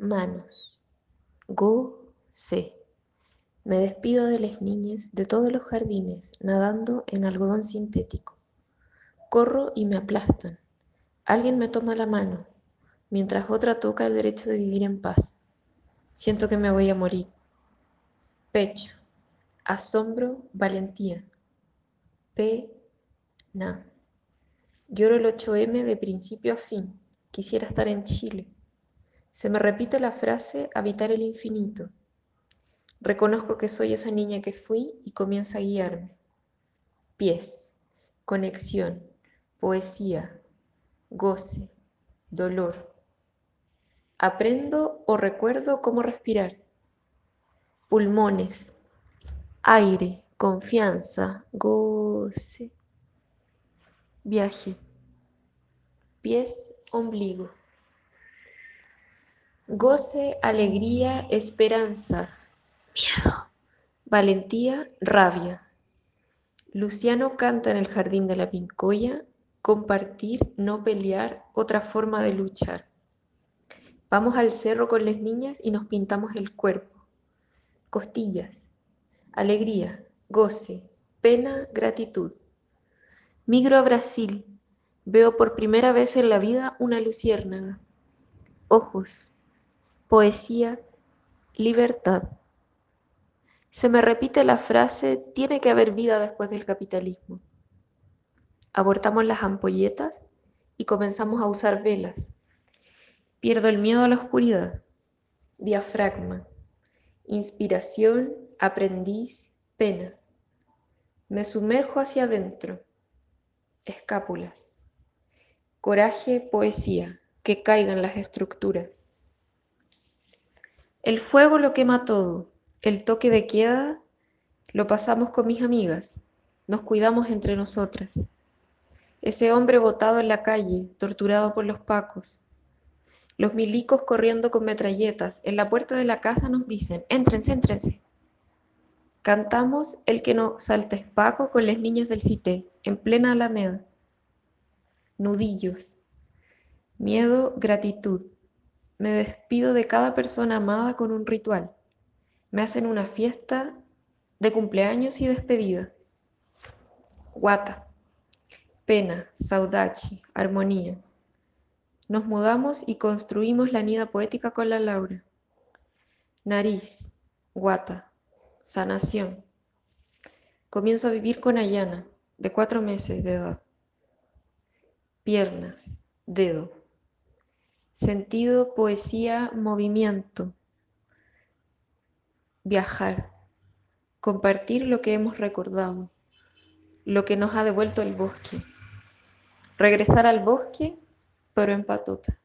Manos. Go-sé. Me despido de las niñas de todos los jardines, nadando en algodón sintético. Corro y me aplastan. Alguien me toma la mano, mientras otra toca el derecho de vivir en paz. Siento que me voy a morir. Pecho. Asombro, valentía. Pena. Lloro el 8M de principio a fin. Quisiera estar en Chile. Se me repite la frase habitar el infinito. Reconozco que soy esa niña que fui y comienza a guiarme. Pies, conexión, poesía, goce, dolor. Aprendo o recuerdo cómo respirar. Pulmones, aire, confianza, goce. Viaje. Pies, ombligo. Goce, alegría, esperanza, miedo, valentía, rabia. Luciano canta en el jardín de la pincoya, compartir, no pelear, otra forma de luchar. Vamos al cerro con las niñas y nos pintamos el cuerpo. Costillas, alegría, goce, pena, gratitud. Migro a Brasil, veo por primera vez en la vida una luciérnaga. Ojos, poesía, libertad. Se me repite la frase, tiene que haber vida después del capitalismo. Abortamos las ampolletas y comenzamos a usar velas. Pierdo el miedo a la oscuridad. Diafragma. Inspiración, aprendiz, pena. Me sumerjo hacia adentro. Escápulas. Coraje, poesía, que caigan las estructuras. El fuego lo quema todo. El toque de queda lo pasamos con mis amigas. Nos cuidamos entre nosotras. Ese hombre botado en la calle, torturado por los pacos. Los milicos corriendo con metralletas. En la puerta de la casa nos dicen, éntrense, éntrense. Cantamos El que no salta es Paco con las niñas del Cité, en plena Alameda. Nudillos. Miedo, gratitud. Me despido de cada persona amada con un ritual. Me hacen una fiesta de cumpleaños y despedida. Guata. Pena, saudade, armonía. Nos mudamos y construimos la nida poética con la Laura. Nariz, guata, sanación. Comienzo a vivir con Ayana, de cuatro meses de edad. Piernas, dedo. Sentido, poesía, movimiento. Viajar. Compartir lo que hemos recordado, lo que nos ha devuelto el bosque. Regresar al bosque, pero en patota.